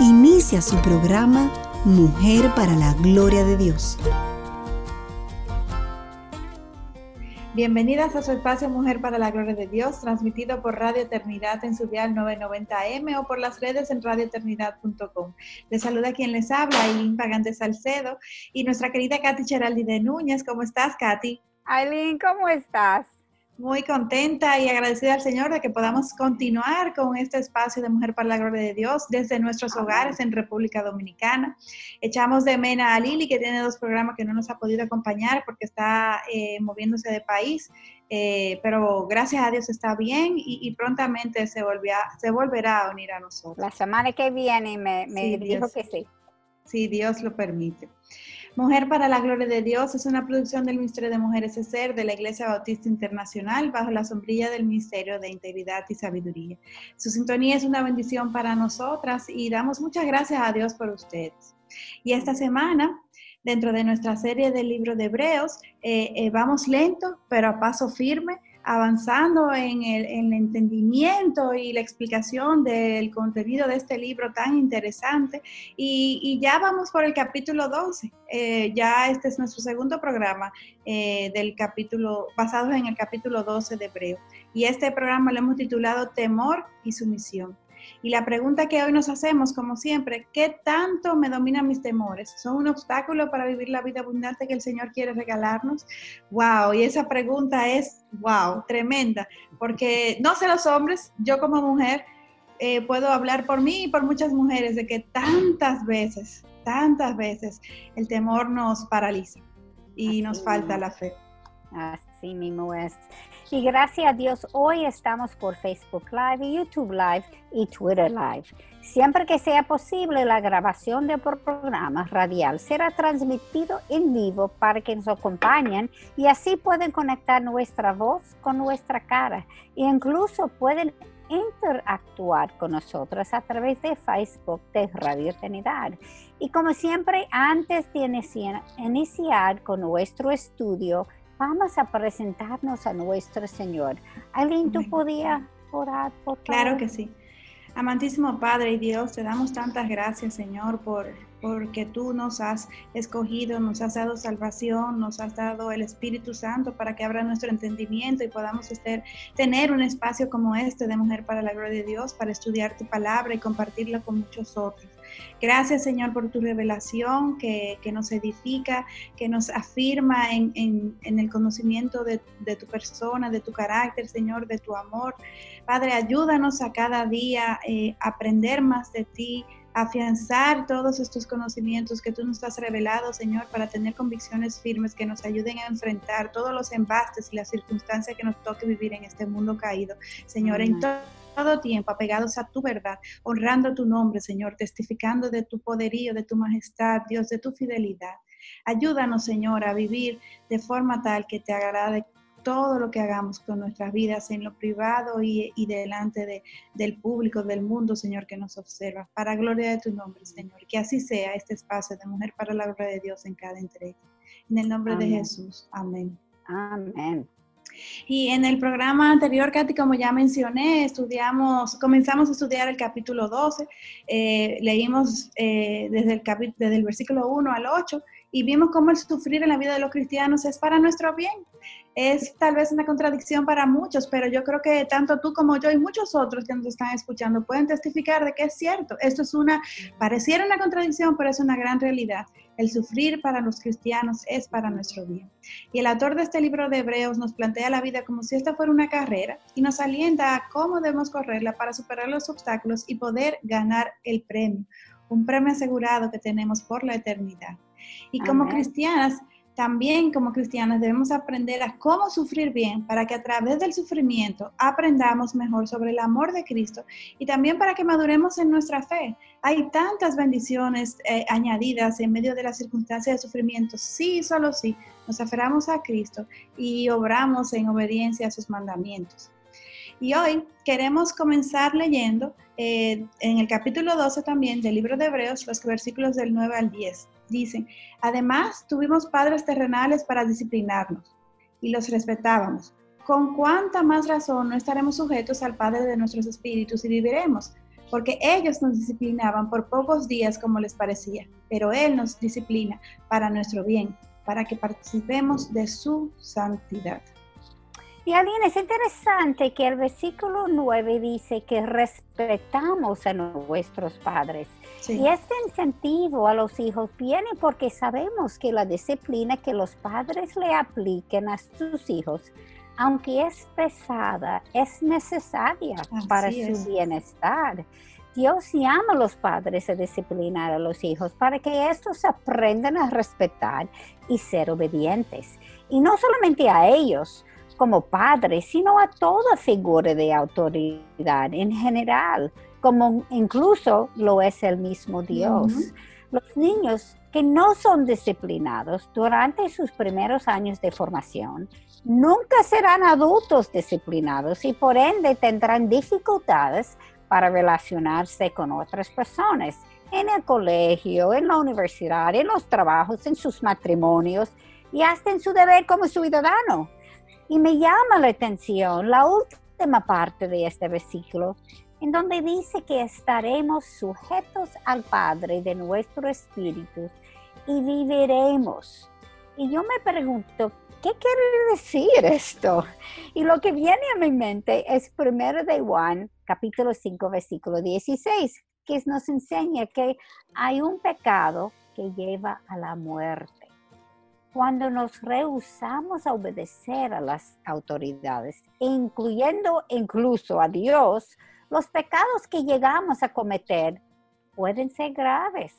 Inicia su programa Mujer para la Gloria de Dios. Bienvenidas a su espacio Mujer para la Gloria de Dios, transmitido por Radio Eternidad en su dial 990M o por las redes en radioeternidad.com. Les saluda quien les habla, Aileen Pagante Salcedo, y nuestra querida Katy Cheraldi de Núñez. ¿Cómo estás, Katy? Aileen, ¿cómo estás? Muy contenta y agradecida al Señor de que podamos continuar con este espacio de Mujer para la Gloria de Dios desde nuestros hogares en República Dominicana. Echamos de mena a Lili, que tiene dos programas que no nos ha podido acompañar porque está eh, moviéndose de país, eh, pero gracias a Dios está bien y, prontamente se, se volverá a unir a nosotros. La semana que viene me, dijo que sí. Sí, Dios lo permite. Mujer para la Gloria de Dios es una producción del Ministerio de Mujeres ser de la Iglesia Bautista Internacional bajo la sombrilla del Ministerio de Integridad y Sabiduría. Su sintonía es una bendición para nosotras y damos muchas gracias a Dios por ustedes. Y esta semana dentro de nuestra serie del libro de Hebreos. Eh, eh, vamos lento, pero a paso firme, avanzando en el, entendimiento y la explicación del contenido de este libro tan interesante. Y, ya vamos por el capítulo 12. Eh, ya este es nuestro segundo programa eh, del capítulo, basado en el capítulo 12 de Hebreo. Y este programa lo hemos titulado Temor y Sumisión. Y la pregunta que hoy nos hacemos, como siempre, ¿qué tanto me dominan mis temores? ¿Son un obstáculo para vivir la vida abundante que el Señor quiere regalarnos? ¡Wow! Y esa pregunta es, wow, tremenda, porque no sé los hombres, yo como mujer eh, puedo hablar por mí y por muchas mujeres de que tantas veces, tantas veces el temor nos paraliza y nos falta la fe. Así mismo es. Y gracias a Dios, hoy estamos por Facebook Live, YouTube Live y Twitter Live. Siempre que sea posible, la grabación de programa radial será transmitido en vivo para que nos acompañen y así pueden conectar nuestra voz con nuestra cara. E incluso pueden interactuar con nosotros a través de Facebook de Radio Eternidad. Y como siempre, antes de iniciar con nuestro estudio, vamos a presentarnos a nuestro Señor. ¿Alguien tú podías orar, por favor? Claro que sí. Amantísimo Padre y Dios, te damos tantas gracias, Señor, por porque tú nos has escogido, nos has dado salvación, nos has dado el Espíritu Santo para que abra nuestro entendimiento y podamos estar, tener un espacio como este de Mujer para la Gloria de Dios, para estudiar tu palabra y compartirla con muchos otros. Gracias, Señor, por tu revelación que, nos edifica, que nos afirma en, el conocimiento de, tu persona, de tu carácter, Señor, de tu amor. Padre, ayúdanos a cada día eh, aprender más de ti, afianzar todos estos conocimientos que tú nos has revelado, Señor, para tener convicciones firmes que nos ayuden a enfrentar todos los embastes y las circunstancias que nos toque vivir en este mundo caído. Señor, en todo tiempo apegados a tu verdad, honrando tu nombre, Señor, testificando de tu poderío, de tu majestad, Dios, de tu fidelidad. Ayúdanos, Señor, a vivir de forma tal que te agrade todo lo que hagamos con nuestras vidas en lo privado y, delante de, del público, del mundo, Señor, que nos observa. Para gloria de tu nombre, Señor. Que así sea este espacio de mujer para la gloria de Dios en cada entrega. En el nombre de Jesús. Amén. Amén. Y en el programa anterior, Katy, como ya mencioné, estudiamos, comenzamos a estudiar el capítulo 12, eh, leímos eh, desde, el desde el versículo 1 al 8 y vimos cómo el sufrir en la vida de los cristianos es para nuestro bien. Es tal vez una contradicción para muchos, pero yo creo que tanto tú como yo y muchos otros que nos están escuchando pueden testificar de que es cierto. Esto es una, pareciera una contradicción, pero es una gran realidad. El sufrir para los cristianos es para nuestro bien. Y el autor de este libro de Hebreos nos plantea la vida como si esta fuera una carrera y nos alienta a cómo debemos correrla para superar los obstáculos y poder ganar el premio, un premio asegurado que tenemos por la eternidad. Y como cristianas, también como cristianos debemos aprender a cómo sufrir bien para que a través del sufrimiento aprendamos mejor sobre el amor de Cristo y también para que maduremos en nuestra fe. Hay tantas bendiciones eh, añadidas en medio de las circunstancias de sufrimiento. Sí, solo sí, nos aferramos a Cristo y obramos en obediencia a sus mandamientos. Y hoy queremos comenzar leyendo eh, en el capítulo 12 también del libro de Hebreos, los versículos del 9 al 10. Dicen, además tuvimos padres terrenales para disciplinarnos y los respetábamos. ¿Con cuánta más razón no estaremos sujetos al Padre de nuestros espíritus y viviremos? Porque ellos nos disciplinaban por pocos días como les parecía, pero Él nos disciplina para nuestro bien, para que participemos de su santidad. Y Aline, es interesante que el versículo 9 dice que respetamos a nuestros padres. Y este incentivo a los hijos viene porque sabemos que la disciplina que los padres le apliquen a sus hijos, aunque es pesada, es necesaria para su bienestar. Dios llama a los padres a disciplinar a los hijos para que estos aprendan a respetar y ser obedientes. Y no solamente a ellos, como padres, sino a toda figura de autoridad en general, como incluso lo es el mismo Dios. Los niños que no son disciplinados durante sus primeros años de formación nunca serán adultos disciplinados y por ende tendrán dificultades para relacionarse con otras personas en el colegio, en la universidad, en los trabajos, en sus matrimonios y hasta en su deber como ciudadano. Y me llama la atención la última parte de este versículo, en donde dice que estaremos sujetos al Padre de nuestro espíritu y viviremos. Y yo me pregunto, ¿qué quiere decir esto? Y lo que viene a mi mente es primero de Juan, capítulo 5, versículo 16, que nos enseña que hay un pecado que lleva a la muerte cuando nos rehusamos a obedecer a las autoridades, incluyendo incluso a Dios, los pecados que llegamos a cometer pueden ser graves.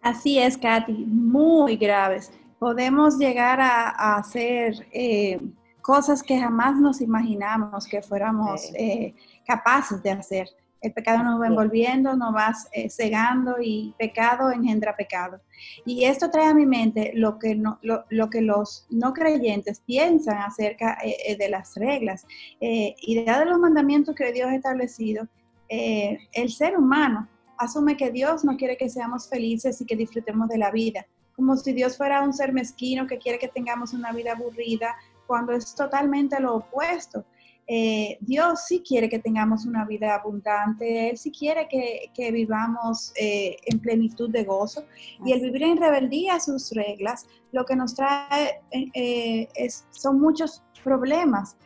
Así es, Katy, muy graves. Podemos llegar a, hacer eh, cosas que jamás nos imaginamos que fuéramos eh, capaces de hacer. El pecado nos va envolviendo, nos va eh, cegando y pecado engendra pecado. Y esto trae a mi mente lo que, no, lo, que los no creyentes piensan acerca eh, eh, de las reglas. y de los mandamientos que Dios ha establecido, el ser humano asume que Dios no quiere que seamos felices y que disfrutemos de la vida, como si Dios fuera un ser mezquino que quiere que tengamos una vida aburrida, cuando es totalmente lo opuesto. Eh, Dios sí quiere que tengamos una vida abundante, Él sí quiere que, vivamos eh, en plenitud de gozo y el vivir en rebeldía a sus reglas lo que nos trae eh, es, son muchos problemas.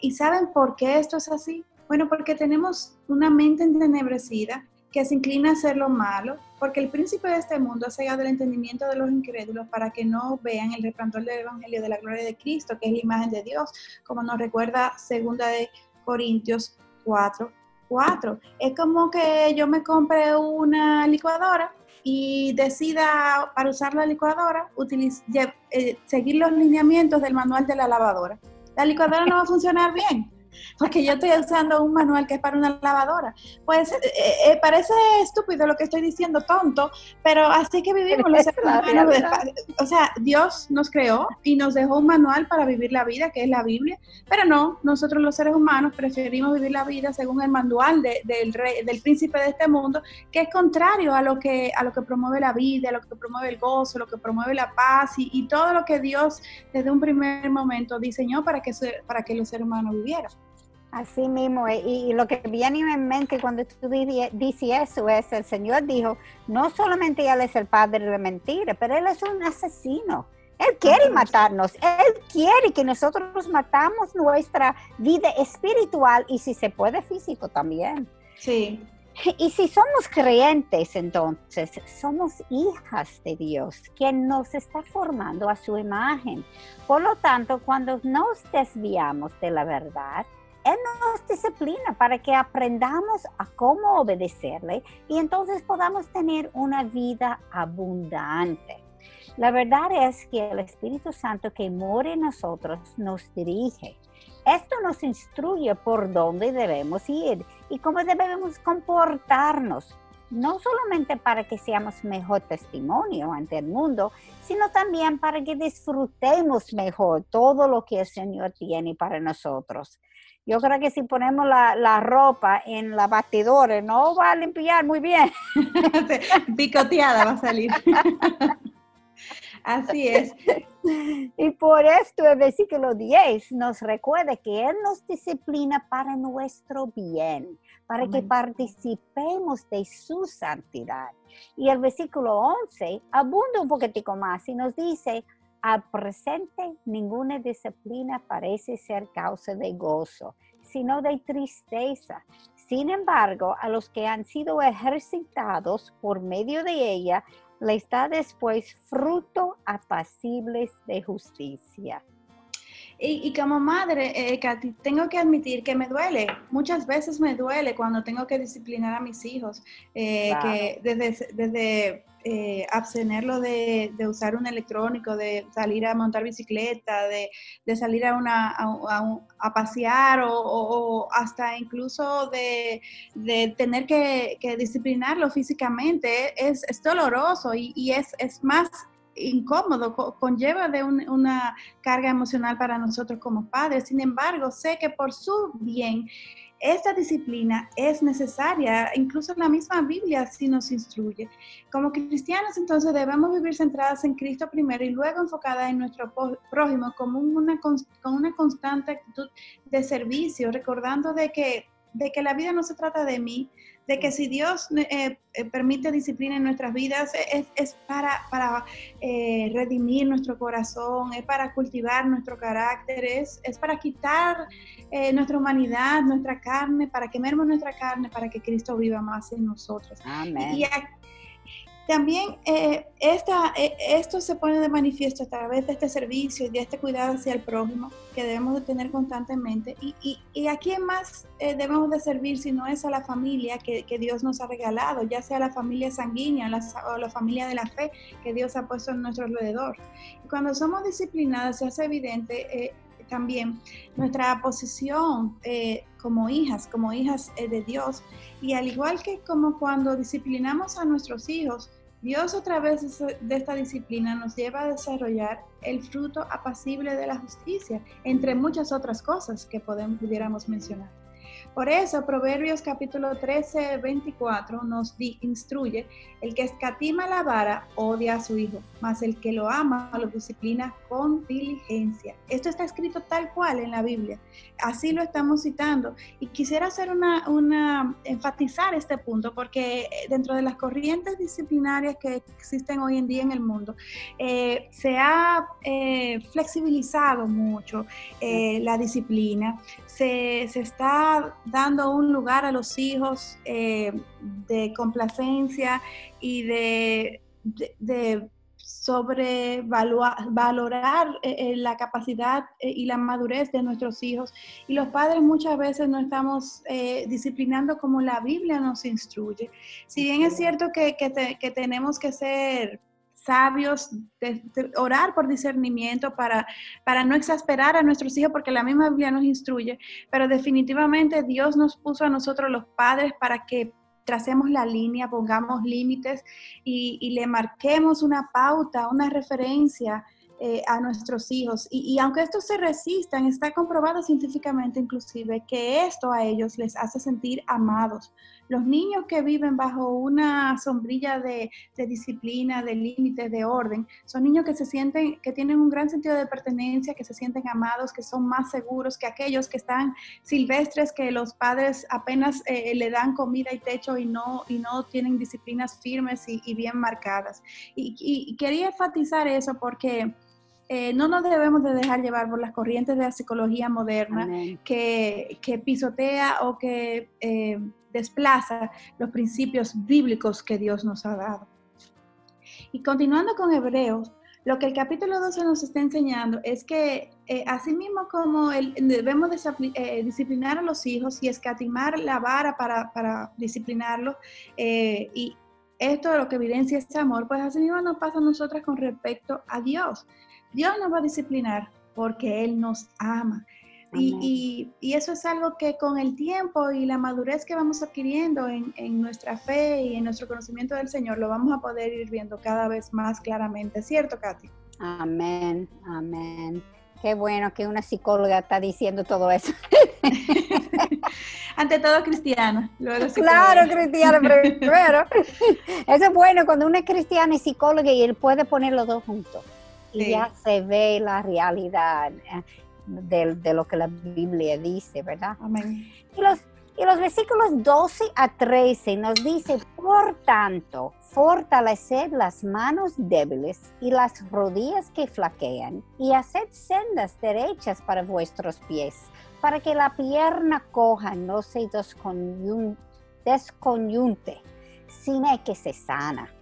¿Y saben por qué esto es así? Bueno, porque tenemos una mente entenebrecida que se inclina a hacer lo malo, porque el príncipe de este mundo ha cegado el entendimiento de los incrédulos para que no vean el resplandor del evangelio de la gloria de Cristo, que es la imagen de Dios, como nos recuerda segunda de Corintios 4, 4. Es como que yo me compre una licuadora y decida para usar la licuadora eh, seguir los lineamientos del manual de la lavadora. La licuadora no va a funcionar bien porque yo estoy usando un manual que es para una lavadora. Pues eh, eh, parece estúpido lo que estoy diciendo, tonto, pero así que vivimos los seres humanos. O sea, Dios nos creó y nos dejó un manual para vivir la vida, que es la Biblia, pero no, nosotros los seres humanos preferimos vivir la vida según el manual del, rey, del príncipe de este mundo, que es contrario a lo que, a lo que promueve la vida, a lo que promueve el gozo, lo que promueve la paz y, todo lo que Dios desde un primer momento diseñó para que, para que los seres humanos vivieran. Así mismo, eh, y, lo que viene en mente cuando tú dices eso es, el Señor dijo, no solamente Él es el padre de mentira, pero Él es un asesino. Él quiere matarnos, Él quiere que nosotros matamos nuestra vida espiritual y si se puede físico también. Sí. Y si somos creyentes, entonces somos hijas de Dios, quien nos está formando a su imagen. Por lo tanto, cuando nos desviamos de la verdad, él nos disciplina para que aprendamos a cómo obedecerle y entonces podamos tener una vida abundante. La verdad es que el Espíritu Santo que mora en nosotros nos dirige. Esto nos instruye por dónde debemos ir y cómo debemos comportarnos, no solamente para que seamos mejor testimonio ante el mundo, sino también para que disfrutemos mejor todo lo que el Señor tiene para nosotros. Yo creo que si ponemos la, ropa en la batidora, no va a limpiar muy bien. Picoteada va a salir. Así es. Y por esto el versículo 10 nos recuerda que Él nos disciplina para nuestro bien, para que participemos de su santidad. Y el versículo 11 abunda un poquitico más y nos dice, al presente ninguna disciplina parece ser causa de gozo, sino de tristeza. Sin embargo, a los que han sido ejercitados por medio de ella, les da después fruto apacibles de justicia. Y, como madre, eh, Katy, tengo que admitir que me duele, muchas veces me duele cuando tengo que disciplinar a mis hijos, eh, que desde, desde eh, abstenerlo de, usar un electrónico, de salir a montar bicicleta, de, salir a, una, a, pasear o, hasta incluso de, tener que, disciplinarlo físicamente, es, doloroso y, es, es más incómodo, conlleva de una carga emocional para nosotros como padres. Sin embargo, sé que por su bien, esta disciplina es necesaria, incluso la misma Biblia sí nos instruye. Como cristianos entonces debemos vivir centradas en Cristo primero y luego enfocadas en nuestro prójimo como una, con una constante actitud de servicio, recordando de que, de que la vida no se trata de mí, de que si Dios eh, eh, permite disciplina en nuestras vidas, es, para, para eh, redimir nuestro corazón, es para cultivar nuestro carácter, es, es para quitar nuestra humanidad, nuestra carne, para quemarnos nuestra carne, para que Cristo viva más en nosotros. Amén. También eh, esta, eh, esto se pone de manifiesto a través de este servicio y de este cuidado hacia el prójimo que debemos de tener constantemente. Y, y, a quién más eh, debemos de servir si no es a la familia que, que, Dios nos ha regalado, ya sea la familia sanguínea o la familia de la fe que Dios ha puesto en nuestro alrededor. Y cuando somos disciplinadas se hace evidente también nuestra posición como hijas, como hijas de Dios. Y al igual que como cuando disciplinamos a nuestros hijos, Dios a través de esta disciplina nos lleva a desarrollar el fruto apacible de la justicia, entre muchas otras cosas que podemos, pudiéramos mencionar. Por eso, Proverbios capítulo 13, 24 nos instruye, el que escatima la vara odia a su hijo, mas el que lo ama lo disciplina con diligencia. Esto está escrito tal cual en la Biblia. Así lo estamos citando. Y quisiera hacer una, una enfatizar este punto, porque eh, dentro de las corrientes disciplinarias que existen hoy en día en el mundo, eh, se ha eh, flexibilizado mucho la disciplina, se, se está dando un lugar a los hijos eh, de complacencia y de, de, sobrevalorar eh, eh, la capacidad y la madurez de nuestros hijos. Y los padres muchas veces no estamos disciplinando como la Biblia nos instruye. Si bien es cierto que, que tenemos que ser sabios, orar por discernimiento para, para no exasperar a nuestros hijos, porque la misma Biblia nos instruye, pero definitivamente Dios nos puso a nosotros los padres para que tracemos la línea, pongamos límites y, le marquemos una pauta, una referencia eh, a nuestros hijos. Y, y, aunque estos se resistan, está comprobado científicamente inclusive que esto a ellos les hace sentir amados, los niños que viven bajo una sombrilla de, disciplina, de límites, de orden, son niños que se sienten, que tienen un gran sentido de pertenencia, que se sienten amados, que son más seguros que aquellos que están silvestres, que los padres apenas eh, le dan comida y techo y no, y no tienen disciplinas firmes y, bien marcadas. Y, quería enfatizar eso porque... Eh, no nos debemos de dejar llevar por las corrientes de la psicología moderna que, pisotea o que eh, desplaza los principios bíblicos que Dios nos ha dado. Y continuando con Hebreos, lo que el capítulo 12 nos está enseñando es que eh, así mismo como debemos eh, disciplinar a los hijos y escatimar la vara para, para disciplinarlos eh, y esto es lo que evidencia ese amor, pues así mismo nos pasa a nosotras con respecto a Dios. Dios nos va a disciplinar porque Él nos ama. Y, eso es algo que con el tiempo y la madurez que vamos adquiriendo en, nuestra fe y en nuestro conocimiento del Señor, lo vamos a poder ir viendo cada vez más claramente, ¿cierto, Katy? Amén, amén. Qué bueno que una psicóloga está diciendo todo eso. Ante todo cristiana. claro, cristiana primero. Eso es bueno cuando uno es cristiana y psicóloga y él puede poner los dos juntos. Y ya se ve la realidad de, lo que la Biblia dice, ¿verdad? Amén. Y los, y los versículos 12 a 13 nos dice, por tanto, fortaleced las manos débiles y las rodillas que flaquean, y haced sendas derechas para vuestros pies, para que la pierna coja no se desconyunte, sino que se sana,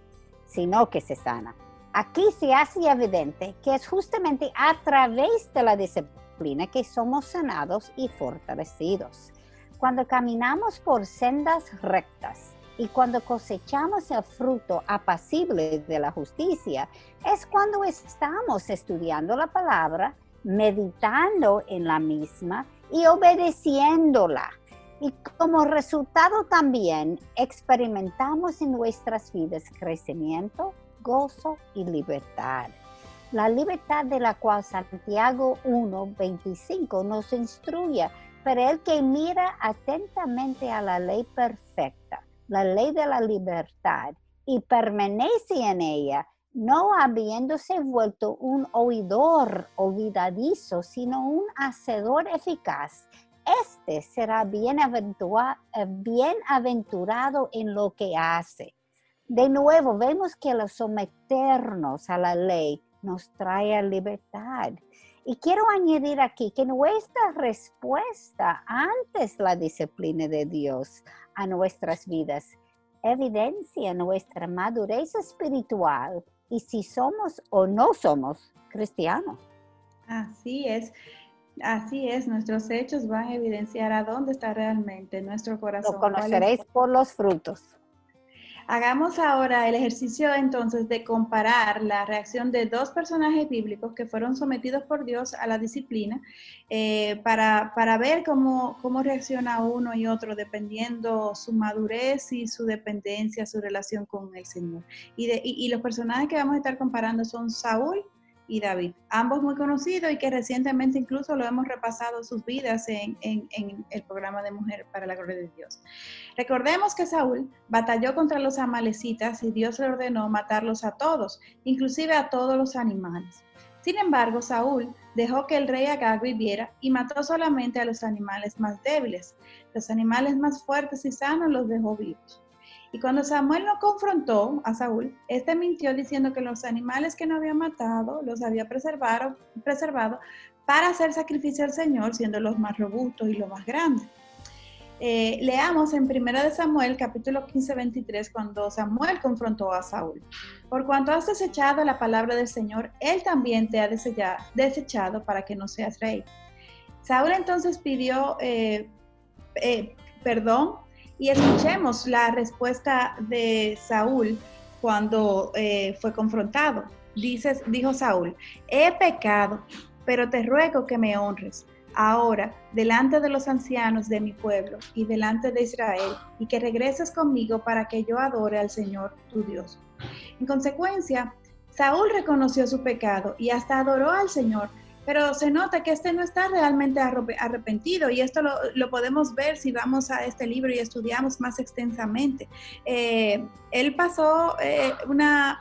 sino que se sana. Aquí se hace evidente que es justamente a través de la disciplina que somos sanados y fortalecidos. Cuando caminamos por sendas rectas y cuando cosechamos el fruto apacible de la justicia, es cuando estamos estudiando la palabra, meditando en la misma y obedeciéndola. Y como resultado también experimentamos en nuestras vidas crecimiento, gozo y libertad. La libertad de la cual Santiago 1.25 nos instruye, pero el que mira atentamente a la ley perfecta, la ley de la libertad, y permanece en ella, no habiéndose vuelto un oidor olvidadizo, sino un hacedor eficaz, este será bienaventurado en lo que hace. De nuevo, vemos que los someternos a la ley nos trae libertad. Y quiero añadir aquí que nuestra respuesta antes la disciplina de Dios a nuestras vidas evidencia nuestra madurez espiritual y si somos o no somos cristianos. Así es. Así es, nuestros hechos van a evidenciar a dónde está realmente nuestro corazón. Lo conoceréis por los frutos. Hagamos ahora el ejercicio entonces de comparar la reacción de dos personajes bíblicos que fueron sometidos por Dios a la disciplina eh, para, ver cómo, cómo reacciona uno y otro dependiendo su madurez y su dependencia, su relación con el Señor. Y, y los personajes que vamos a estar comparando son Saúl y David, ambos muy conocidos y que recientemente incluso lo hemos repasado sus vidas en, el programa de Mujer para la Gloria de Dios. Recordemos que Saúl batalló contra los amalecitas y Dios le ordenó matarlos a todos, inclusive a todos los animales. Sin embargo, Saúl dejó que el rey Agag viviera y mató solamente a los animales más débiles. Los animales más fuertes y sanos los dejó vivos. Y cuando Samuel lo confrontó a Saúl, este mintió diciendo que los animales que no había matado los había preservado, preservado para hacer sacrificio al Señor, siendo los más robustos y los más grandes. Eh, leamos en 1 de Samuel capítulo 15, 23, cuando Samuel confrontó a Saúl. Por cuanto has desechado la palabra del Señor, Él también te ha desechado para que no seas rey. Saúl entonces pidió eh, eh, perdón y escuchemos la respuesta de Saúl cuando eh, fue confrontado. Dices, dijo Saúl, he pecado, pero te ruego que me honres ahora delante de los ancianos de mi pueblo y delante de Israel, y que regreses conmigo para que yo adore al Señor tu Dios. En consecuencia, Saúl reconoció su pecado y hasta adoró al Señor, pero se nota que este no está realmente arrepentido y esto lo, podemos ver si vamos a este libro y estudiamos más extensamente. Eh, él pasó eh,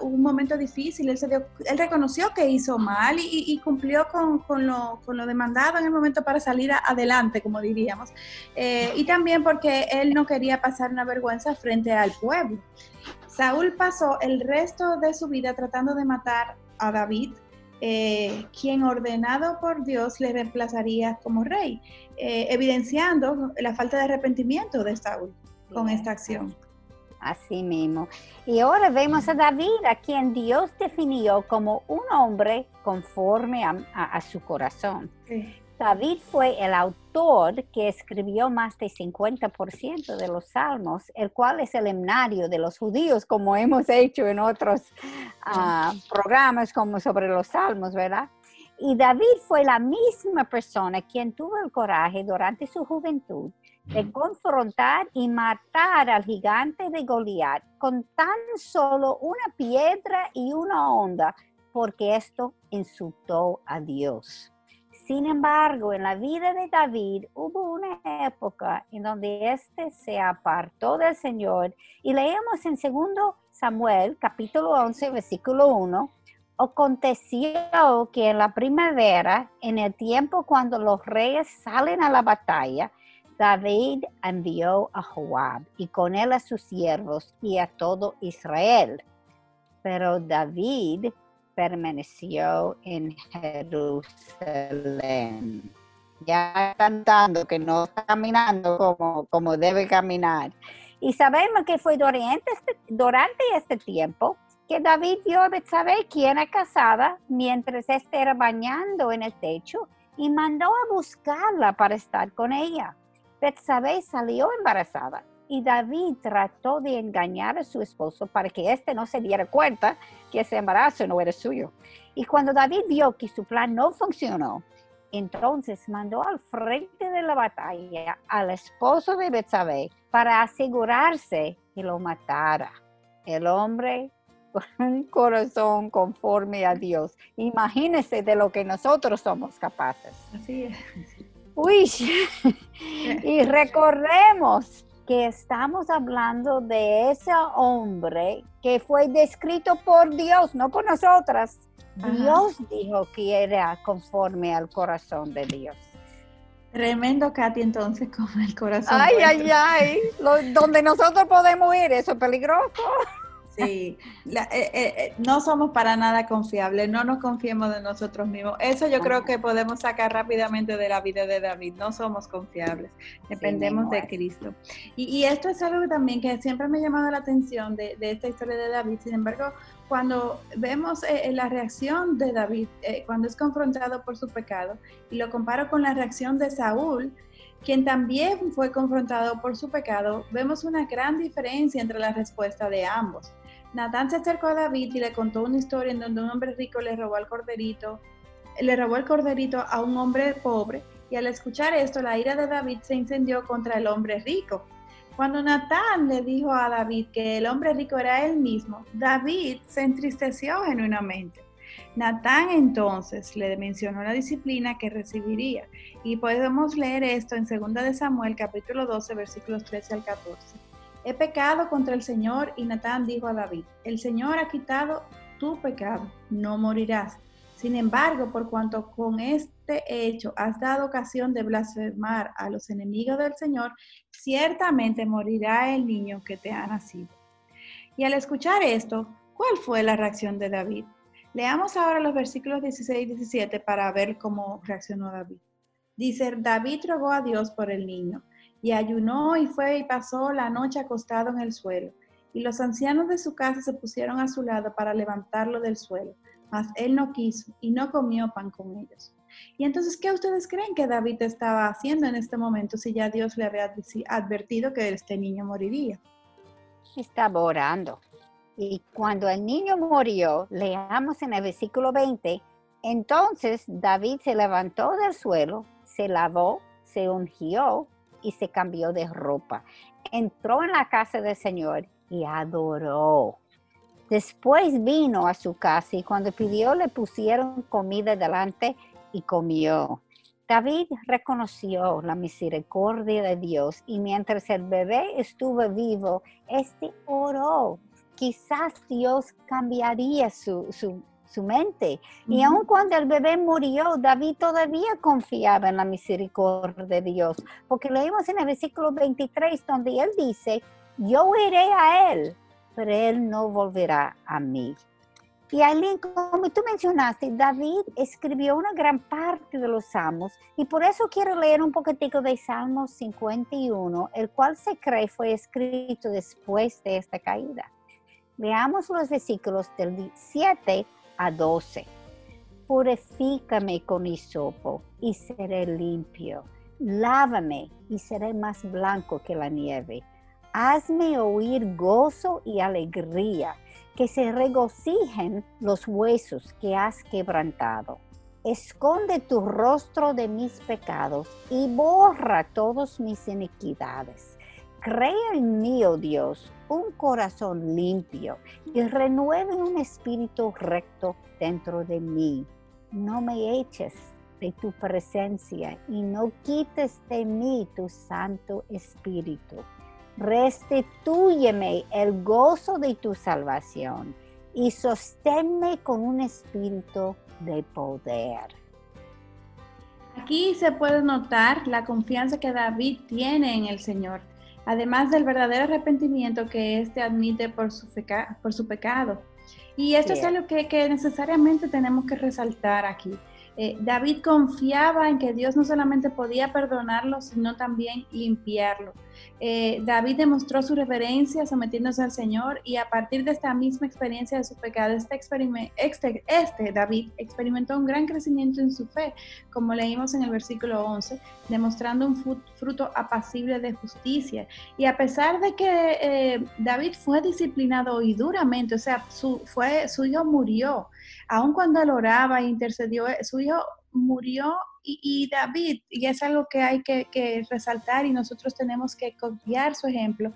un momento difícil, él, se él reconoció que hizo mal y, cumplió con, lo, demandado en el momento para salir adelante, como diríamos, eh, y también porque él no quería pasar una vergüenza frente al pueblo. Saúl pasó el resto de su vida tratando de matar a David, eh, quien ordenado por Dios le reemplazaría como rey, eh, evidenciando la falta de arrepentimiento de Saúl con esta acción. Así mismo. Y ahora vemos a David, a quien Dios definió como un hombre conforme a, su corazón. David fue el autor que escribió más del 50% de los salmos, el cual es el himnario de los judíos, como hemos hecho en otros ah, programas como sobre los salmos, ¿verdad? Y David fue la misma persona quien tuvo el coraje durante su juventud de confrontar y matar al gigante de Goliat con tan solo una piedra y una onda, porque esto insultó a Dios. Sin embargo, en la vida de David hubo una época en donde éste se apartó del Señor y leemos en 2 Samuel capítulo 11 versículo 1, aconteció que en la primavera, en el tiempo cuando los reyes salen a la batalla, David envió a Joab y con él a sus siervos y a todo Israel. Pero David permaneció en Jerusalén. Ya cantando que no caminando como, como debe caminar. Y sabemos que fue durante este, durante este tiempo que David vio a Betsabé, quien era casada, mientras éste era bañando en el techo, y mandó a buscarla para estar con ella. Betsabé salió embarazada y David trató de engañar a su esposo para que éste no se diera cuenta que ese embarazo no era suyo. Y cuando David vio que su plan no funcionó, entonces mandó al frente de la batalla al esposo de Betsabé para asegurarse que lo matara. El hombre con un corazón conforme a Dios. Imagínese de lo que nosotros somos capaces. Así es. Uy, y recordemos que estamos hablando de ese hombre que fue descrito por Dios, no por nosotras. Dios dijo que era conforme al corazón de Dios. Tremendo, Katy, entonces, como el corazón. Ay, ay, ay. donde nosotros podemos ir, eso es peligroso. Sí, eh, eh, eh, no somos para nada confiables, no nos confiemos de nosotros mismos. Eso yo creo que podemos sacar rápidamente de la vida de David, no somos confiables, dependemos de Cristo. Y, esto es algo también que siempre me ha llamado la atención de, esta historia de David, sin embargo, cuando vemos la reacción de David, cuando es confrontado por su pecado, y lo comparo con la reacción de Saúl, quien también fue confrontado por su pecado, vemos una gran diferencia entre la respuesta de ambos. Natán se acercó a David y le contó una historia en donde un hombre rico le robó al corderito, le robó el corderito a un hombre pobre y al escuchar esto la ira de David se incendió contra el hombre rico. Cuando Natán le dijo a David que el hombre rico era él mismo, David se entristeció genuinamente. Natán entonces le mencionó la disciplina que recibiría y podemos leer esto en 2 de Samuel capítulo 12 versículos 13 al 14. He pecado contra el Señor y Natán dijo a David, el Señor ha quitado tu pecado, no morirás. Sin embargo, por cuanto con este hecho has dado ocasión de blasfemar a los enemigos del Señor, ciertamente morirá el niño que te ha nacido. Y al escuchar esto, ¿cuál fue la reacción de David? Leamos ahora los versículos 16 y 17 para ver cómo reaccionó David. Dice, David rogó a Dios por el niño y ayunó y fue y pasó la noche acostado en el suelo. Y los ancianos de su casa se pusieron a su lado para levantarlo del suelo, mas él no quiso y no comió pan con ellos. Y entonces, ¿qué ustedes creen que David estaba haciendo en este momento si ya Dios le había advertido que este niño moriría? Estaba orando. Y cuando el niño murió, leamos en el versículo 20, entonces David se levantó del suelo, se lavó, se ungió y se cambió de ropa. Entró en la casa del Señor y adoró. Después vino a su casa y cuando pidió le pusieron comida delante y comió. David reconoció la misericordia de Dios y mientras el bebé estuvo vivo, este oró. Quizás Dios cambiaría su, su su mente. Y aun cuando el bebé murió, David todavía confiaba en la misericordia de Dios, porque leímos en el versículo 23 donde él dice, yo iré a él, pero él no volverá a mí. Y Aileen, como tú mencionaste, David escribió una gran parte de los salmos y por eso quiero leer un poquitico de Salmos 51, el cual se cree fue escrito después de esta caída. Veamos los versículos del 7 a 12. Purifícame con hisopo y seré limpio. Lávame y seré más blanco que la nieve. Hazme oír gozo y alegría, que se regocijen los huesos que has quebrantado. Esconde tu rostro de mis pecados y borra todas mis iniquidades. Crea en mí, oh Dios, un corazón limpio y renueve un espíritu recto dentro de mí. No me eches de tu presencia y no quites de mí tu Santo Espíritu. Restitúyeme el gozo de tu salvación y sosténme con un espíritu de poder. Aquí se puede notar la confianza que David tiene en el Señor, además del verdadero arrepentimiento que éste admite por su, por su pecado. Y esto es algo que, que necesariamente tenemos que resaltar aquí. Eh, David confiaba en que Dios no solamente podía perdonarlo, sino también limpiarlo. Eh, David demostró su reverencia sometiéndose al Señor y a partir de esta misma experiencia de su pecado, este, este, este, David experimentó un gran crecimiento en su fe, como leímos en el versículo 11, demostrando un fruto apacible de justicia. Y a pesar de que eh, David fue disciplinado y duramente, o sea, fue, su hijo murió, aun cuando él oraba e intercedió, eh, su hijo murió y, David, y es algo que hay que, resaltar y nosotros tenemos que copiar su ejemplo,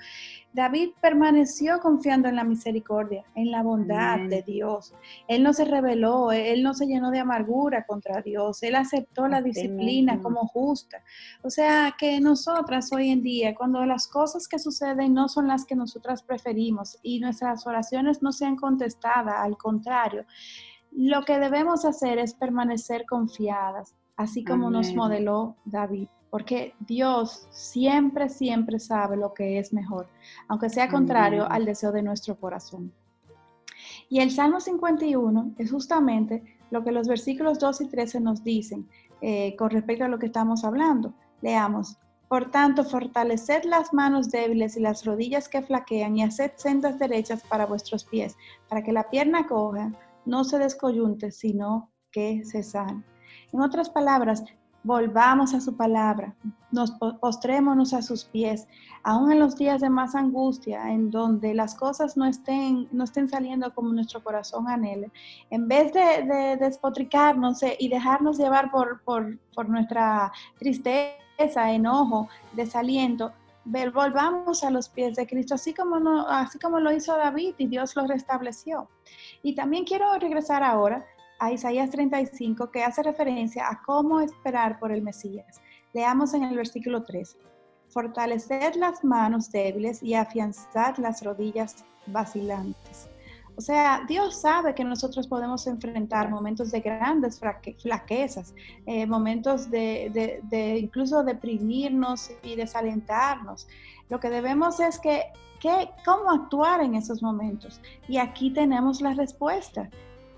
David permaneció confiando en la misericordia, en la bondad de Dios. Él no se rebeló, él no se llenó de amargura contra Dios, él aceptó la disciplina como justa. O sea que nosotras hoy en día, cuando las cosas que suceden no son las que nosotras preferimos y nuestras oraciones no sean contestadas, al contrario, lo que debemos hacer es permanecer confiadas, así como nos modeló David, porque Dios siempre, siempre sabe lo que es mejor, aunque sea contrario al deseo de nuestro corazón. Y el Salmo 51 es justamente lo que los versículos 2 y 13 nos dicen eh, con respecto a lo que estamos hablando. Leamos. Por tanto, fortaleced las manos débiles y las rodillas que flaquean y haced sendas derechas para vuestros pies, para que la pierna coja no se descoyunte, sino que se sane. En otras palabras, volvamos a su palabra, nos postrémonos a sus pies, aún en los días de más angustia, en donde las cosas no estén, no estén saliendo como nuestro corazón anhele. En vez de, despotricarnos eh, y dejarnos llevar por, por nuestra tristeza, enojo, desaliento, volvamos a los pies de Cristo, así como, así como lo hizo David y Dios lo restableció. Y también quiero regresar ahora a Isaías 35, que hace referencia a cómo esperar por el Mesías. Leamos en el versículo 3. Fortaleced las manos débiles y afianzad las rodillas vacilantes. O sea, Dios sabe que nosotros podemos enfrentar momentos de grandes flaquezas, eh, momentos de, de, incluso deprimirnos y desalentarnos. Lo que debemos es que, que, cómo actuar en esos momentos. Y aquí tenemos la respuesta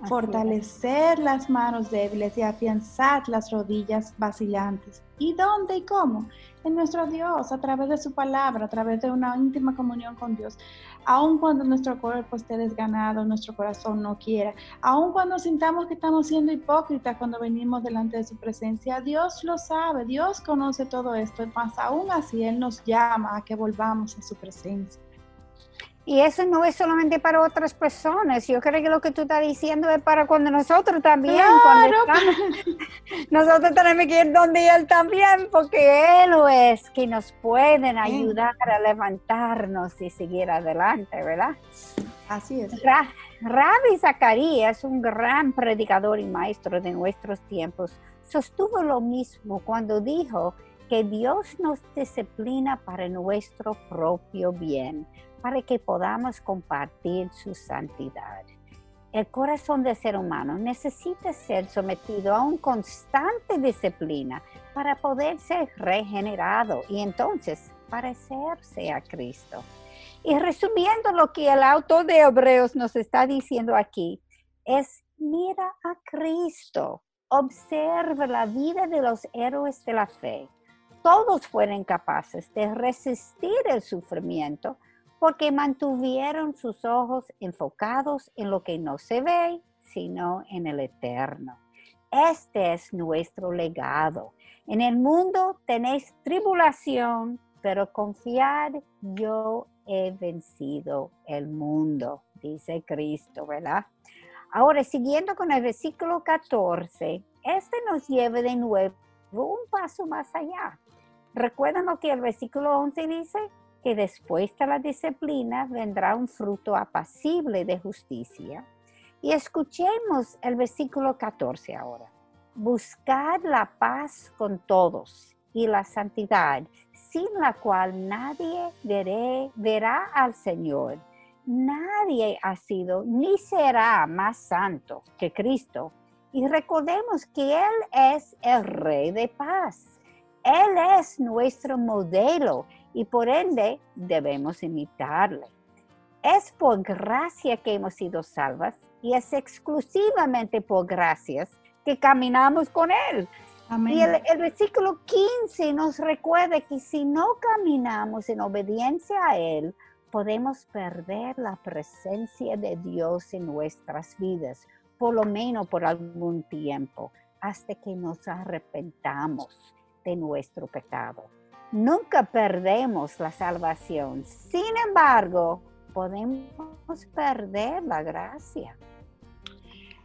fortalecer las manos débiles y afianzar las rodillas vacilantes. ¿Y dónde y cómo? En nuestro Dios, a través de su palabra, a través de una íntima comunión con Dios. Aun cuando nuestro cuerpo esté desganado, nuestro corazón no quiera, aun cuando sintamos que estamos siendo hipócritas cuando venimos delante de su presencia, Dios lo sabe, Dios conoce todo esto, más aún así Él nos llama a que volvamos a su presencia. Y eso no es solamente para otras personas. Yo creo que lo que tú estás diciendo es para cuando nosotros también. Cuando nosotros tenemos que ir donde Él también, porque Él es que nos pueden ayudar a levantarnos y seguir adelante, ¿verdad? Así es. Rabbi Zacarías, un gran predicador y maestro de nuestros tiempos, sostuvo lo mismo cuando dijo que Dios nos disciplina para nuestro propio bien para que podamos compartir su santidad. El corazón del ser humano necesita ser sometido a una constante disciplina para poder ser regenerado y entonces parecerse a Cristo. Y resumiendo lo que el autor de Hebreos nos está diciendo aquí, es mira a Cristo, observa la vida de los héroes de la fe. Todos fueron capaces de resistir el sufrimiento porque mantuvieron sus ojos enfocados en lo que no se ve, sino en el eterno. Este es nuestro legado. En el mundo tenéis tribulación, pero confiad, yo he vencido el mundo, dice Cristo, ¿verdad? Ahora, siguiendo con el versículo 14, este nos lleva de nuevo un paso más allá. ¿Recuerdan lo que el versículo 11 dice? Que después de la disciplina vendrá un fruto apacible de justicia. Y escuchemos el versículo 14 ahora. Buscad la paz con todos y la santidad, sin la cual nadie verá al Señor. Nadie ha sido ni será más santo que Cristo. Y recordemos que Él es el Rey de paz. Él es nuestro modelo y por ende debemos imitarle. Es por gracia que hemos sido salvas y es exclusivamente por gracias que caminamos con Él. Y el, el, versículo 15 nos recuerda que si no caminamos en obediencia a Él, podemos perder la presencia de Dios en nuestras vidas, por lo menos por algún tiempo, hasta que nos arrepentamos de nuestro pecado. Nunca perdemos la salvación. Sin embargo, podemos perder la gracia.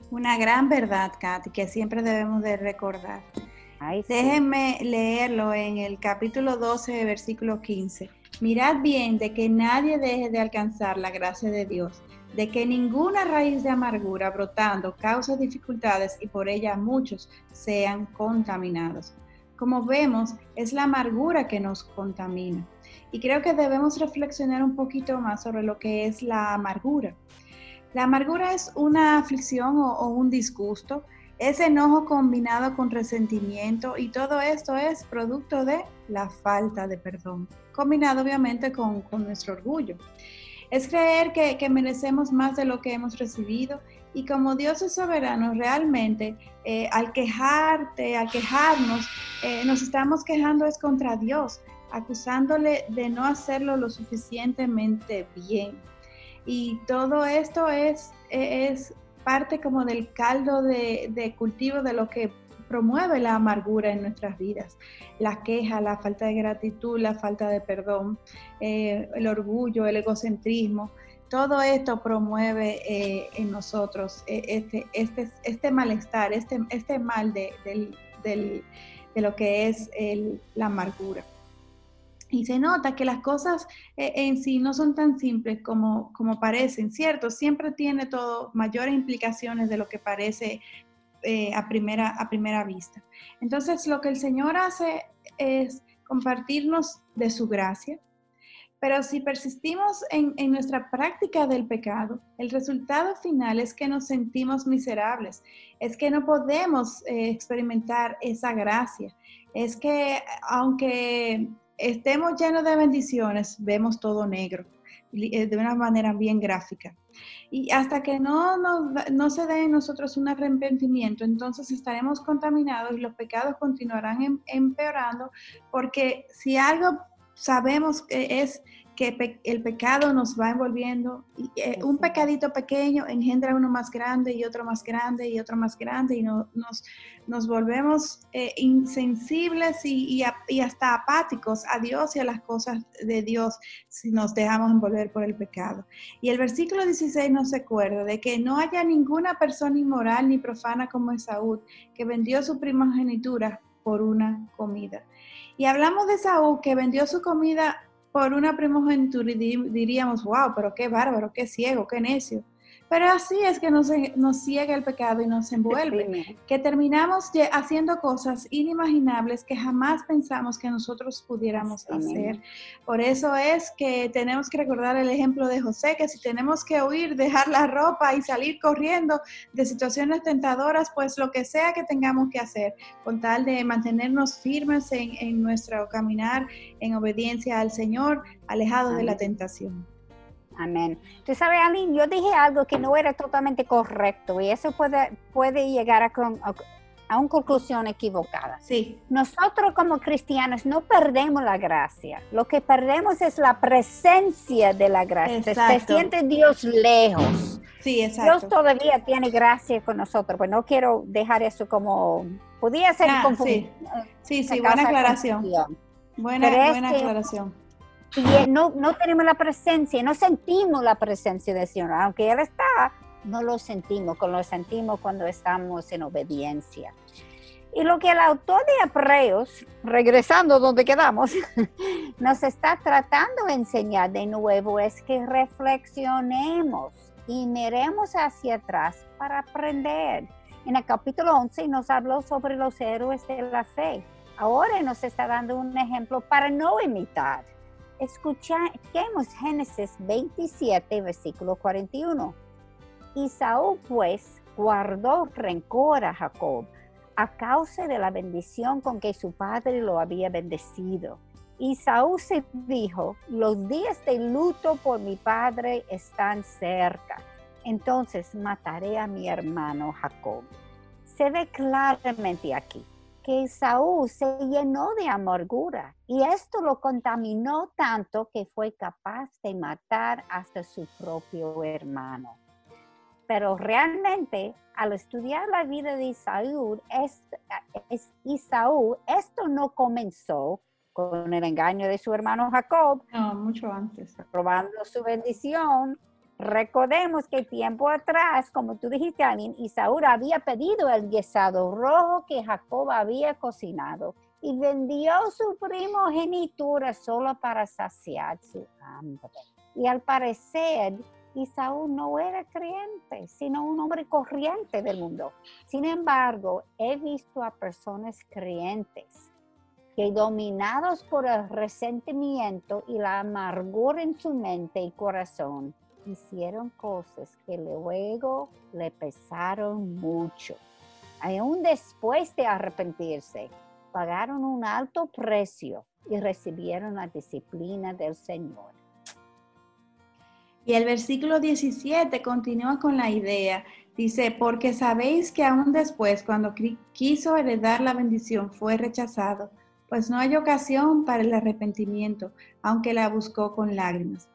Una gran verdad, Katy, que siempre debemos de recordar. Déjenme leerlo en el capítulo 12, versículo 15. Mirad bien de que nadie deje de alcanzar la gracia de Dios, de que ninguna raíz de amargura brotando causa dificultades y por ella muchos sean contaminados. Como vemos, es la amargura que nos contamina. Y creo que debemos reflexionar un poquito más sobre lo que es la amargura. La amargura es una aflicción o, un disgusto, es enojo combinado con resentimiento y todo esto es producto de la falta de perdón, combinado obviamente con, nuestro orgullo. Es creer que, merecemos más de lo que hemos recibido y como Dios es soberano, realmente eh, al quejarte, al quejarnos, eh, nos estamos quejando es contra Dios, acusándole de no hacerlo lo suficientemente bien. Y todo esto es, es parte como del caldo de, cultivo de lo que promueve la amargura en nuestras vidas. La queja, la falta de gratitud, la falta de perdón, eh, el orgullo, el egocentrismo. Todo esto promueve eh, en nosotros eh, este, este, este malestar, este, este mal de, de lo que es la amargura. Y se nota que las cosas en sí no son tan simples como, como parecen, ¿cierto? Siempre tiene todo mayores implicaciones de lo que parece eh, a, primera, a primera vista. Entonces, lo que el Señor hace es compartirnos de su gracia, pero si persistimos en, en, nuestra práctica del pecado, el resultado final es que nos sentimos miserables, es que no podemos eh, experimentar esa gracia, es que aunque estemos llenos de bendiciones, vemos todo negro, de una manera bien gráfica. Y hasta que no, no, se dé en nosotros un arrepentimiento, entonces estaremos contaminados y los pecados continuarán em, empeorando, porque si algo sabemos que es que el pecado nos va envolviendo. Y, eh, un pecadito pequeño engendra uno más grande y otro más grande y otro más grande y nos, nos volvemos eh, insensibles y, y, hasta apáticos a Dios y a las cosas de Dios si nos dejamos envolver por el pecado. Y el versículo 16 nos recuerda de que no haya ninguna persona inmoral ni profana como Esaú, que vendió su primogenitura por una comida. Y hablamos de Esaú que vendió su comida por una primogenitura y diríamos, wow, pero qué bárbaro, qué ciego, qué necio. Pero así es que nos, nos ciega el pecado y nos envuelve, que terminamos haciendo cosas inimaginables que jamás pensamos que nosotros pudiéramos hacer. Por eso es que tenemos que recordar el ejemplo de José, que si tenemos que huir, dejar la ropa y salir corriendo de situaciones tentadoras, pues lo que sea que tengamos que hacer, con tal de mantenernos firmes en, en nuestro caminar en obediencia al Señor, alejados de la tentación. Amén. Tú sabes, Aline, yo dije algo que no era totalmente correcto y eso puede, puede llegar a, a, una conclusión equivocada. Sí. Nosotros como cristianos no perdemos la gracia. Lo que perdemos es la presencia de la gracia. Se siente Dios lejos. Sí, exacto. Dios todavía tiene gracia con nosotros, pues no quiero dejar eso como, podía ser ah, Sí, sí, sí buena aclaración. Buena, buena aclaración. Y no, no tenemos la presencia, no sentimos la presencia del Señor, aunque Él está, no lo sentimos, lo sentimos cuando estamos en obediencia. Y lo que el autor de Hebreos, regresando donde quedamos, nos está tratando de enseñar de nuevo es que reflexionemos y miremos hacia atrás para aprender. En el capítulo 11 nos habló sobre los héroes de la fe. Ahora nos está dando un ejemplo para no imitar. Escuchemos Génesis 27, versículo 41. Y Saúl pues guardó rencor a Jacob a causa de la bendición con que su padre lo había bendecido. Y Saúl se dijo, los días de luto por mi padre están cerca, entonces mataré a mi hermano Jacob. Se ve claramente aquí que Saúl se llenó de amargura y esto lo contaminó tanto que fue capaz de matar hasta su propio hermano. Pero realmente al estudiar la vida de Isaú, es, es, esto no comenzó con el engaño de su hermano Jacob. No, mucho antes. Probando su bendición. Recordemos que tiempo atrás, como tú dijiste, Anin, Isaú había pedido el guisado rojo que Jacob había cocinado y vendió su primogenitura solo para saciar su hambre. Y al parecer, Isaú no era creyente, sino un hombre corriente del mundo. Sin embargo, he visto a personas creyentes que dominados por el resentimiento y la amargura en su mente y corazón, hicieron cosas que luego le pesaron mucho. Aún después de arrepentirse, pagaron un alto precio y recibieron la disciplina del Señor. Y el versículo 17 continúa con la idea. Dice, porque sabéis que aún después, cuando quiso heredar la bendición, fue rechazado, pues no hay ocasión para el arrepentimiento, aunque la buscó con lágrimas.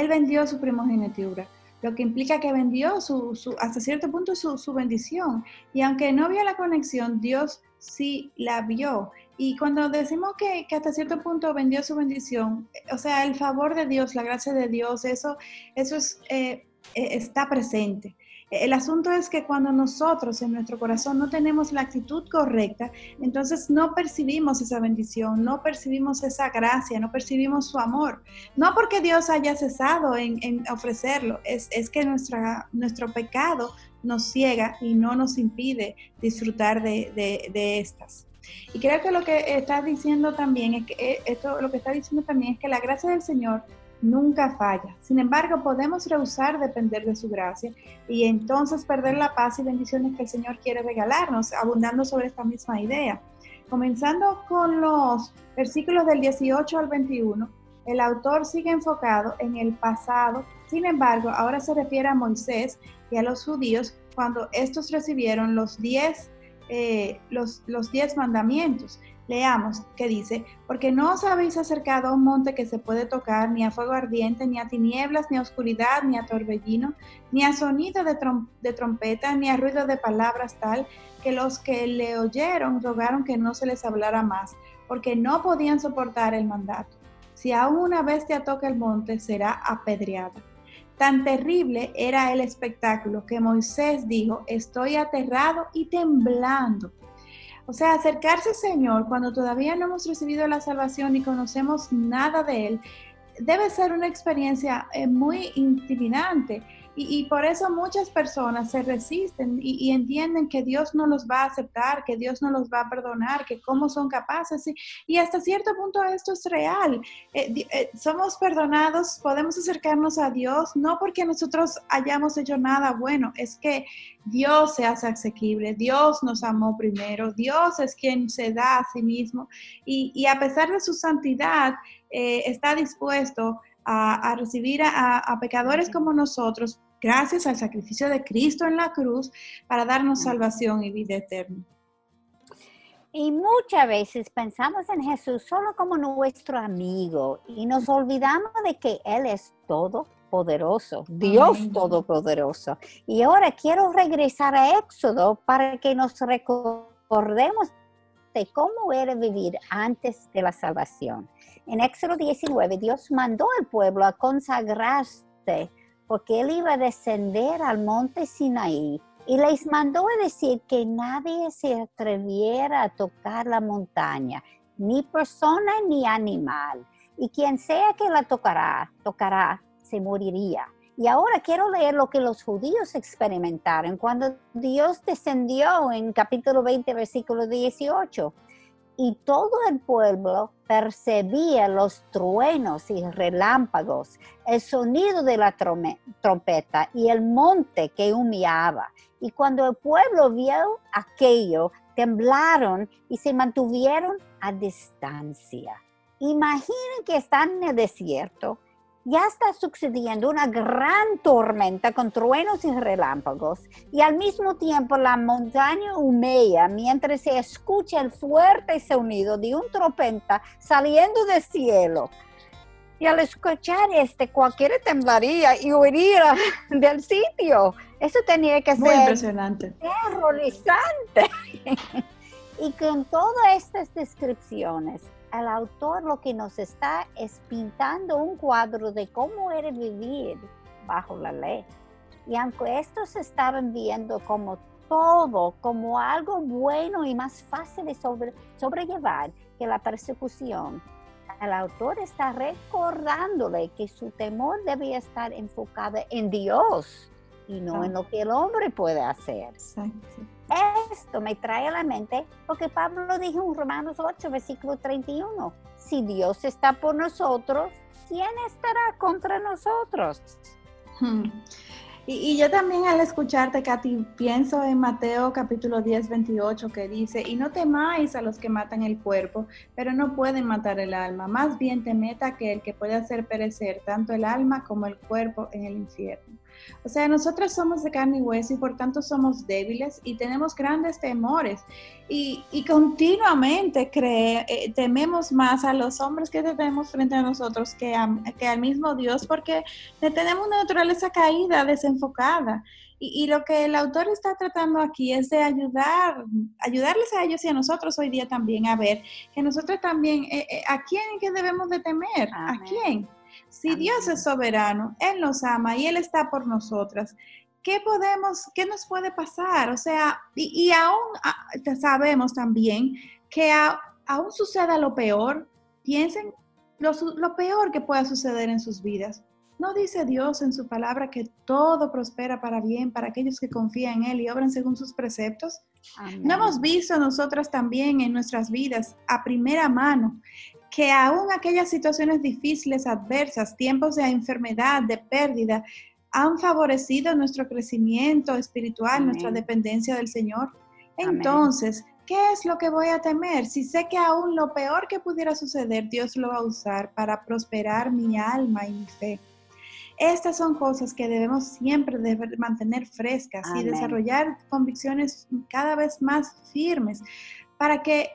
Él vendió su primogenitura, lo que implica que vendió su, hasta cierto punto su, su bendición. Y aunque no vio la conexión, Dios sí la vio. Y cuando decimos que, hasta cierto punto vendió su bendición, o sea, el favor de Dios, la gracia de Dios, eso, eso es, eh, eh, está presente. El asunto es que cuando nosotros en nuestro corazón no tenemos la actitud correcta, entonces no percibimos esa bendición, no percibimos esa gracia, no percibimos su amor. No porque Dios haya cesado en, ofrecerlo, es, que nuestra, nuestro pecado nos ciega y no nos impide disfrutar de, estas. Y creo que lo que está diciendo también es que eh, esto lo que está diciendo también es que la gracia del Señor nunca falla. Sin embargo, podemos rehusar depender de su gracia y entonces perder la paz y bendiciones que el Señor quiere regalarnos, abundando sobre esta misma idea. Comenzando con los versículos del 18 al 21, el autor sigue enfocado en el pasado, sin embargo, ahora se refiere a Moisés y a los judíos cuando estos recibieron los 10 eh, los, los diez mandamientos. Leamos que dice, porque no os habéis acercado a un monte que se puede tocar, ni a fuego ardiente, ni a tinieblas, ni a oscuridad, ni a torbellino, ni a sonido de, trompeta, ni a ruido de palabras tal, que los que le oyeron rogaron que no se les hablara más, porque no podían soportar el mandato. Si aún una bestia toca el monte, será apedreada. Tan terrible era el espectáculo que Moisés dijo, estoy aterrado y temblando. O sea, acercarse al Señor cuando todavía no hemos recibido la salvación y conocemos nada de Él, debe ser una experiencia eh, muy intimidante. Y, por eso muchas personas se resisten y, entienden que Dios no los va a aceptar, que Dios no los va a perdonar, que cómo son capaces. Y, hasta cierto punto esto es real. Eh, eh, somos perdonados, podemos acercarnos a Dios, no porque nosotros hayamos hecho nada bueno, es que Dios se hace asequible, Dios nos amó primero, Dios es quien se da a sí mismo y, a pesar de su santidad, eh, está dispuesto a, recibir a, pecadores como nosotros gracias al sacrificio de Cristo en la cruz para darnos salvación y vida eterna. Y muchas veces pensamos en Jesús solo como nuestro amigo y nos olvidamos de que Él es todo Todopoderoso, Dios Todopoderoso. Y ahora quiero regresar a Éxodo para que nos recordemos de cómo era vivir antes de la salvación. En Éxodo 19, Dios mandó al pueblo a consagrarse porque él iba a descender al monte Sinaí. Y les mandó a decir que nadie se atreviera a tocar la montaña, ni persona ni animal, y quien sea que la tocará, tocará, se moriría. Y ahora quiero leer lo que los judíos experimentaron cuando Dios descendió en capítulo 20, versículo 18 y todo el pueblo percibía los truenos y relámpagos, el sonido de la trompeta y el monte que humeaba. Y cuando el pueblo vio aquello, temblaron y se mantuvieron a distancia. Imaginen que están en el desierto ya está sucediendo una gran tormenta con truenos y relámpagos y al mismo tiempo la montaña humea mientras se escucha el fuerte sonido de un trompeta saliendo del cielo. Y al escuchar este, cualquiera temblaría y huiría del sitio. Eso tenía que Muy ser impresionante. terrorizante. y con todas estas descripciones, el autor lo que nos está es pintando un cuadro de cómo era vivir bajo la ley. Y aunque estos estaban viendo como todo, como algo bueno y más fácil de sobre, sobrellevar que la persecución, el autor está recordándole que su temor debía estar enfocado en Dios y no en lo que el hombre puede hacer. Esto me trae a la mente lo que Pablo dijo en Romanos 8, versículo 31. Si Dios está por nosotros, ¿quién estará contra nosotros? Hmm. Y, yo también al escucharte, Katy, pienso en Mateo capítulo 10, 28, que dice, y no temáis a los que matan el cuerpo, pero no pueden matar el alma. Más bien temed a aquel que puede hacer perecer tanto el alma como el cuerpo en el infierno. O sea, nosotros somos de carne y hueso y por tanto somos débiles y tenemos grandes temores. Y, y continuamente cree, eh, tememos más a los hombres que tenemos frente a nosotros que, a, que al mismo Dios porque tenemos una naturaleza caída, desenfocada. Y, y, lo que el autor está tratando aquí es de ayudar, ayudarles a ellos y a nosotros hoy día también a ver que nosotros también, eh, eh, ¿a quién que debemos de temer? Amén. ¿A quién? Si Dios es soberano, Él nos ama y Él está por nosotras, ¿qué podemos, qué nos puede pasar? O sea, y, y aún a, sabemos también que a, aún suceda lo peor, piensen lo, lo peor que pueda suceder en sus vidas. ¿No dice Dios en su palabra que todo prospera para bien para aquellos que confían en Él y obran según sus preceptos? Amén. ¿No hemos visto nosotras también en nuestras vidas a primera mano que aún aquellas situaciones difíciles, adversas, tiempos de enfermedad, de pérdida, han favorecido nuestro crecimiento espiritual, Amén. nuestra dependencia del Señor? Entonces, Amén. ¿qué es lo que voy a temer? Si sé que aún lo peor que pudiera suceder, Dios lo va a usar para prosperar mi alma y mi fe. Estas son cosas que debemos siempre de mantener frescas Amén. y desarrollar convicciones cada vez más firmes para que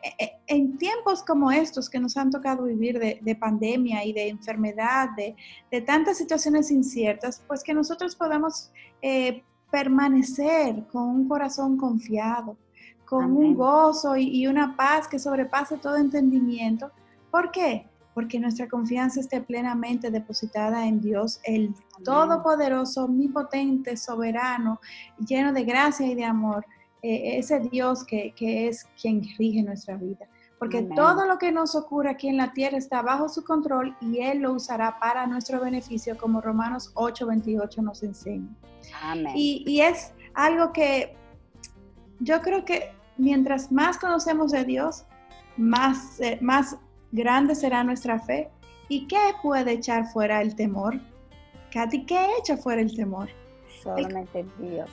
en tiempos como estos que nos han tocado vivir de, de pandemia y de enfermedad, de, de, tantas situaciones inciertas, pues que nosotros podamos eh, permanecer con un corazón confiado, con Amén. un gozo y, y una paz que sobrepase todo entendimiento. ¿Por qué? porque nuestra confianza esté plenamente depositada en Dios, el Amén. Todopoderoso, omnipotente, soberano, lleno de gracia y de amor, eh, ese Dios que, que, es quien rige nuestra vida. Porque Amén. todo lo que nos ocurre aquí en la tierra está bajo su control y Él lo usará para nuestro beneficio, como Romanos 8, 28 nos enseña. Amén. Y, y es algo que yo creo que mientras más conocemos de Dios, más, eh, más grande será nuestra fe. ¿Y qué puede echar fuera el temor? Katy, ¿qué echa fuera el temor? Solamente el, Dios.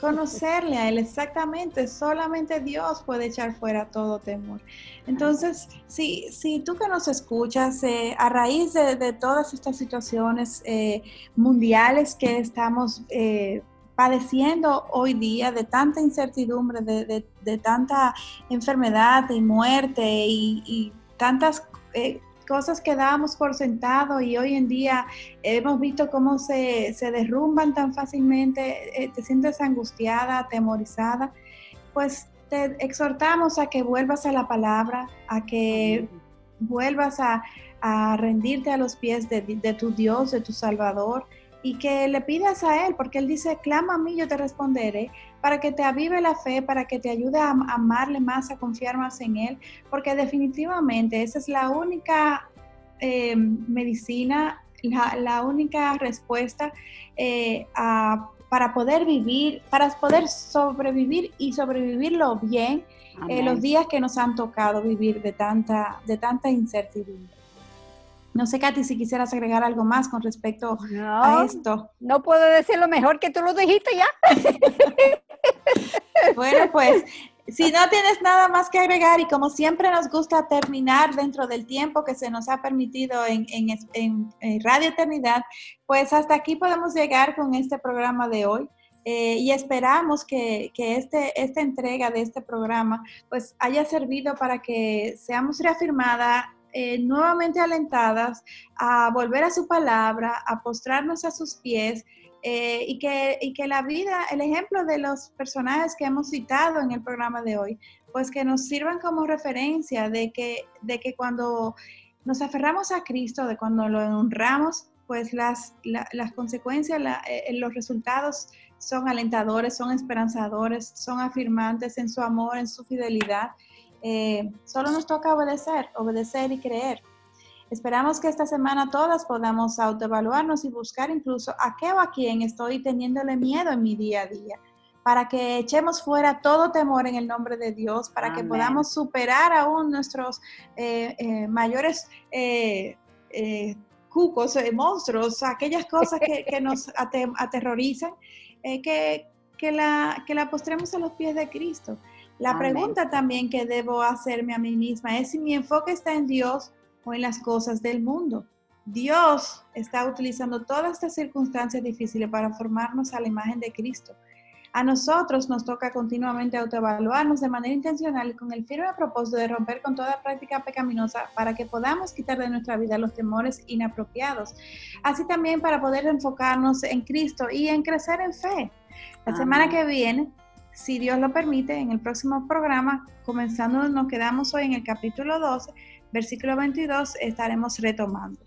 Conocerle a Él, exactamente, solamente Dios puede echar fuera todo temor. Entonces, si, si tú que nos escuchas, eh, a raíz de, todas estas situaciones eh, mundiales que estamos eh, padeciendo hoy día, de tanta incertidumbre, de, de, de tanta enfermedad y muerte y, y tantas eh, cosas que dábamos por sentado y hoy en día hemos visto cómo se, derrumban tan fácilmente, eh, te sientes angustiada, atemorizada, pues te exhortamos a que vuelvas a la palabra, a que vuelvas a, rendirte a los pies de, de tu Dios, de tu Salvador y que le pidas a Él, porque Él dice, clama a mí, yo te responderé, para que te avive la fe, para que te ayude a amarle más, a confiar más en Él, porque definitivamente esa es la única eh, medicina, la, única respuesta eh, para poder vivir, para poder sobrevivir y sobrevivirlo bien eh, los días que nos han tocado vivir de tanta, de tanta incertidumbre. No sé, Katy, si quisieras agregar algo más con respecto a esto. No puedo decir lo mejor que tú lo dijiste ya. bueno, pues si no tienes nada más que agregar y como siempre nos gusta terminar dentro del tiempo que se nos ha permitido en, Radio Eternidad, pues hasta aquí podemos llegar con este programa de hoy. Eh, y esperamos que, que, este, esta entrega de este programa pues haya servido para que seamos reafirmada eh, nuevamente alentadas a volver a su palabra, a postrarnos a sus pies eh, y, que, y que la vida, el ejemplo de los personajes que hemos citado en el programa de hoy, pues que nos sirvan como referencia de que, de que cuando nos aferramos a Cristo, de cuando lo honramos, pues las, las consecuencias, eh, los resultados son alentadores, son esperanzadores, son afirmantes en su amor, en su fidelidad. Eh, solo nos toca obedecer, obedecer y creer. Esperamos que esta semana todas podamos autoevaluarnos y buscar incluso a qué o a quién estoy teniéndole miedo en mi día a día, para que echemos fuera todo temor en el nombre de Dios, para que podamos superar aún nuestros eh, eh, mayores cucos, monstruos, aquellas cosas que, nos aterrorizan, que, que, la, que la postremos a los pies de Cristo. La pregunta también que debo hacerme a mí misma es si mi enfoque está en Dios o en las cosas del mundo. Dios está utilizando todas estas circunstancias difíciles para formarnos a la imagen de Cristo. A nosotros nos toca continuamente autoevaluarnos de manera intencional y con el firme propósito de romper con toda práctica pecaminosa para que podamos quitar de nuestra vida los temores inapropiados. Así también para poder enfocarnos en Cristo y en crecer en fe. La semana que viene si Dios lo permite, en el próximo programa, comenzando, nos quedamos hoy en el capítulo 12, versículo 22, estaremos retomando.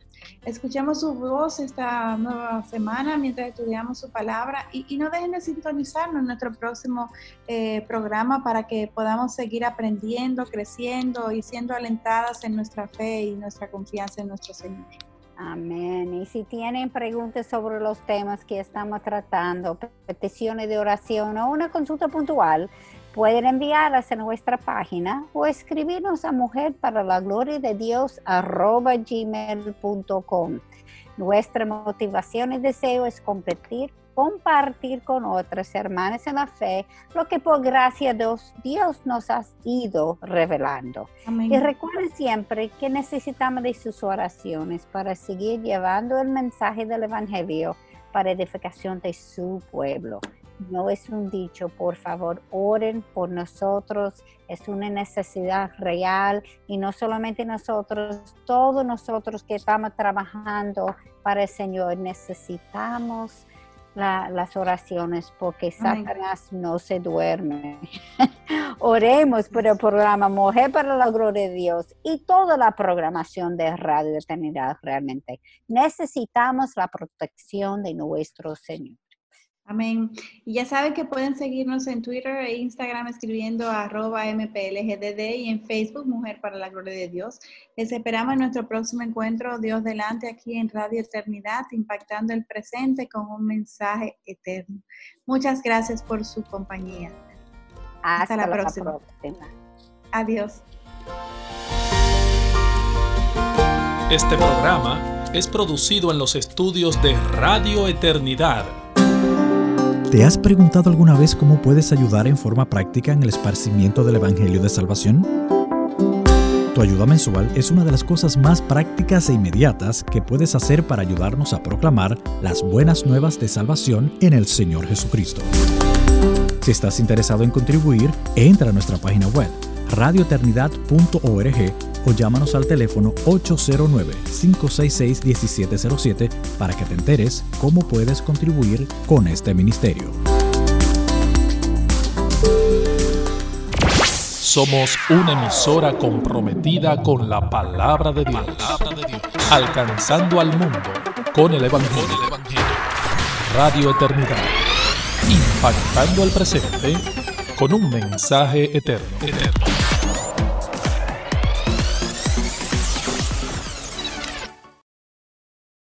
Escuchemos su voz esta nueva semana mientras estudiamos su palabra y, no dejen de sintonizarnos en nuestro próximo eh, programa para que podamos seguir aprendiendo, creciendo y siendo alentadas en nuestra fe y nuestra confianza en nuestro Señor. Amén. Y si tienen preguntas sobre los temas que estamos tratando, peticiones de oración o una consulta puntual, pueden enviarlas a nuestra página o escribirnos a mujer para la gloria de Dios gmail.com. Nuestra motivación y deseo es competir compartir con otras hermanas en la fe lo que por gracia de Dios nos ha ido revelando. Y recuerden siempre que necesitamos de sus oraciones para seguir llevando el mensaje del Evangelio para edificación de su pueblo. No es un dicho, por favor, oren por nosotros, es una necesidad real y no solamente nosotros, todos nosotros que estamos trabajando para el Señor necesitamos las oraciones porque Satanás no se duerme. Oremos por el programa Mujer para la Gloria de Dios y toda la programación de Radio de Eternidad realmente. Necesitamos la protección de nuestro Señor. Amén. Y ya saben que pueden seguirnos en Twitter e Instagram escribiendo arroba MPLGDD y en Facebook Mujer para la Gloria de Dios. Les esperamos en nuestro próximo encuentro, Dios delante, aquí en Radio Eternidad, impactando el presente con un mensaje eterno. Muchas gracias por su compañía. Hasta, la, próxima. Adiós. Este programa es producido en los estudios de Radio Eternidad ¿Te has preguntado alguna vez cómo puedes ayudar en forma práctica en el esparcimiento del Evangelio de Salvación? Tu ayuda mensual es una de las cosas más prácticas e inmediatas que puedes hacer para ayudarnos a proclamar las buenas nuevas de salvación en el Señor Jesucristo. Si estás interesado en contribuir, entra a nuestra página web radioeternidad.org o llámanos al teléfono 809-566-1707 para que te enteres cómo puedes contribuir con este ministerio. Somos una emisora comprometida con la palabra de Dios, alcanzando al mundo con el Evangelio. Radio Eternidad, impactando al presente con un mensaje eterno.